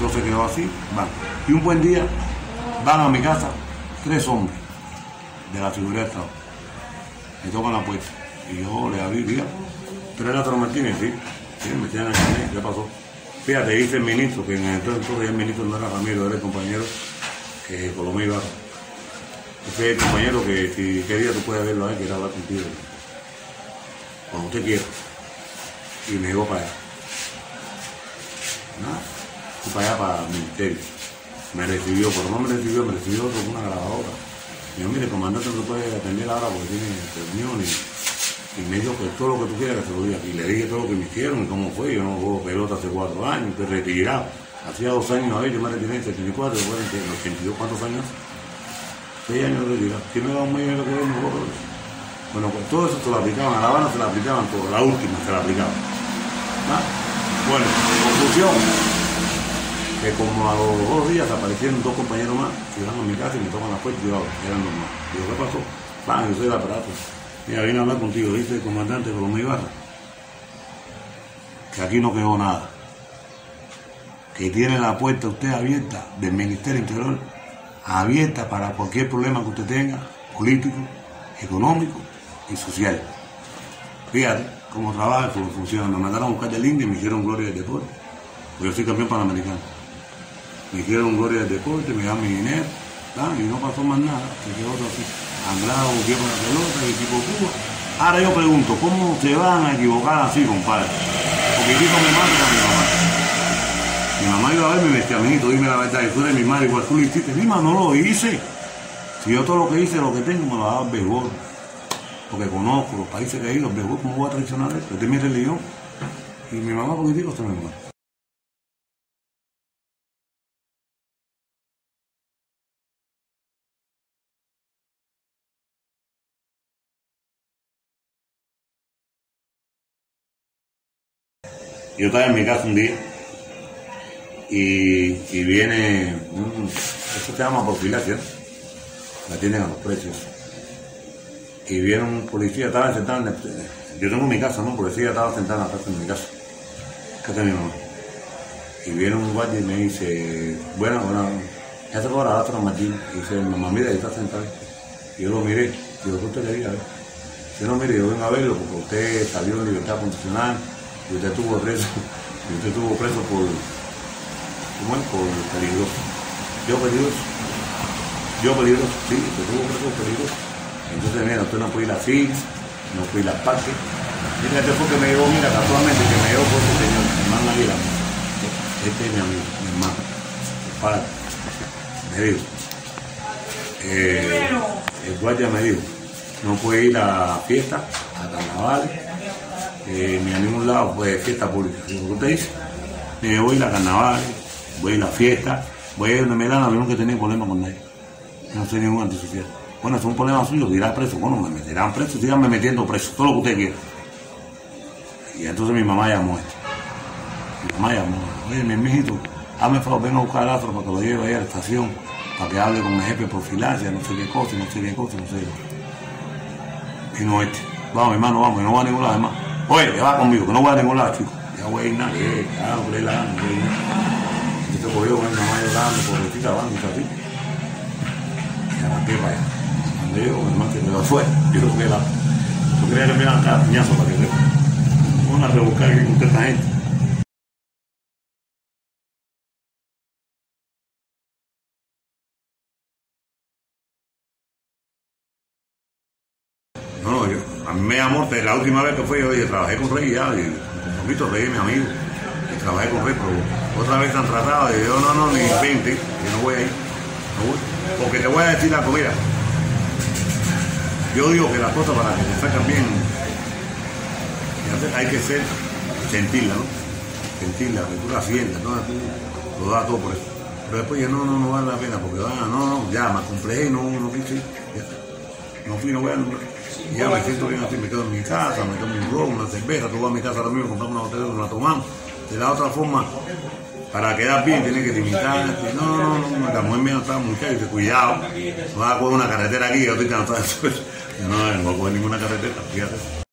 Entonces quedó así, van. Y un buen día van a mi casa tres hombres de la seguridad de Estado. Me tocan la puerta. Y yo le abrí, diga, ¿tú eres Lázaro Martínez? Sí. Sí, me tienen el carnet, ¿qué pasó? Fíjate, dice el ministro, que en entonces, entonces el ministro no era Ramiro, era el compañero que Colomé iba. Ese es el compañero que si qué día tú puedes verlo ahí, quiere hablar contigo. Cuando usted quiera. Y me llevó para allá. Nada. Fui para allá, para el ministerio. Me recibió, pero no me recibió, me recibió otro con una grabadora. Me dijo, mire, comandante, no puede atender ahora porque tiene reunión y, y me dijo que todo lo que tú quieras se lo diga. Y le dije todo lo que me hicieron y cómo fue. Yo no juego pelota hace cuatro años, estoy retirado. Hacía dos años, a ver, yo me retiré en 74, después en los 82, ¿cuántos años? Seis años de retirado. Si me da un medio de lo que no. Bueno, pues todo eso se lo aplicaban, a La Habana se lo aplicaban todo, la última se la aplicaban. Bueno, conclusión, que como a los dos días aparecieron dos compañeros más, llegaron a mi casa y me toman la puerta y yo eran normal. Digo, ¿qué pasó? Van, yo soy el aparato. Mira, vine a hablar contigo, dice el comandante Colomé Ibarra, que aquí no quedó nada. Que tiene la puerta usted abierta del Ministerio Interior, abierta para cualquier problema que usted tenga, político, económico y social. Fíjate cómo trabaja, cómo funciona. Me mandaron a buscar del India y me hicieron gloria del deporte. Yo soy campeón panamericano. Me hicieron gloria del deporte, me dan mi dinero, y no pasó más nada. Se quedó todo así. Andrado volvió con la pelota, el equipo Cuba. Ahora yo pregunto, ¿cómo se van a equivocar así, compadre? Porque el equipo me manda a mi mamá. Mi mamá iba a verme y me decía, dime la verdad, tú eres mi madre, igual tú lo hiciste. Lima, no lo hice. Si yo todo lo que hice, lo que tengo, me lo daba el béisbol. Porque conozco los países que he ido, el béisbol, ¿cómo voy a traicionar esto? Esta es mi religión. Y mi mamá político se me. Yo estaba en mi casa un día y, y viene, un- eso se llama profilaxia, la tienen a los precios. Y viene un policía, estaba sentado en el, yo tengo mi casa, ¿no? Un policía estaba sentado en la casa de mi casa, casa de mi mamá. Y viene un guardia y me dice, bueno, bueno, ya se fue la otra Martín. Y dice, mamá, mira, ahí está sentado. Y yo lo miré, digo, ¿qué usted ver? Yo no, mire, yo vengo a verlo porque usted salió en libertad condicional y usted estuvo preso, y usted estuvo preso por, ¿cómo es? Por peligroso. Yo peligroso. Yo peligroso, sí, usted estuvo preso por peligroso. Entonces, mira, usted no puede ir así, no puede ir a parque. Mira, este fue que me llevó, mira, casualmente que me llevó por ese señor, hermano Aguilar. Este es mi amigo, mi hermano, padre. Me dijo, eh, el guardia me dijo, no puede ir a fiesta, a carnavales, eh, ni a ningún lado, pues fiesta pública. ¿qué usted dice? Me voy a ir a carnavales, voy a ir a fiesta, voy a donde me dan, no que tener problemas con nadie. No soy ningún antisocial. Bueno, es un problema suyo, dirá preso. Bueno, me meterán preso, síganme metiendo preso, todo lo que usted quiera. Y entonces mi mamá llamó esto. Mi mamá llamó, oye, mi mijito, hazme favor, venga a buscar al otro para que lo lleve ahí a la estación, para que hable con el jefe de profilaxia, no sé qué cosa, no sé qué cosa, no sé qué. Y no este. Vamos, hermano, vamos, que no va a ningún lado, hermano. Oye, que va conmigo, que no voy a ningún lado, chico. Ya voy a ir nada, ya le la gana, voy a ir nada. Entonces cogió con mi mamá llorando, pobrecita, van, y así. Y arranqué para allá. Cuando yo, hermano, que me lo fue, yo creo que la. Yo creía que me iban a dar piñazo para que le. Van a rebuscar aquí con esta gente. No, no, yo, a mí me llamó, la última vez que fue, yo trabajé con Rey ya, y con Comito Rey es mi amigo, y trabajé con Rey, pero otra vez han tratado, y yo, no, no, ni 20, yo no voy a ir, no voy, porque te voy a decir algo, mira, yo digo que las cosas para que se sacan bien, hay que ser, sentirla, ¿no? Sentirla, que tú la sientas, ¿no? Tú lo das todo por eso. Pero después ya no, no, no vale la pena, porque va, no, no, ya, me acomplejé, no, no quise, ya está. No fui, no voy a y ya me siento bien así, me quedo en mi casa, me tomo un ron, una cerveza, tú vas a mi casa ahora mismo, compramos una botella, la tomamos. De la otra forma, para quedar bien, tienes que limitarte. No, no, no, la mujer mía no estaba cuidado, no vas a coger una carretera aquí, yo estoy cansado. No, no voy a coger ninguna carretera, fíjate.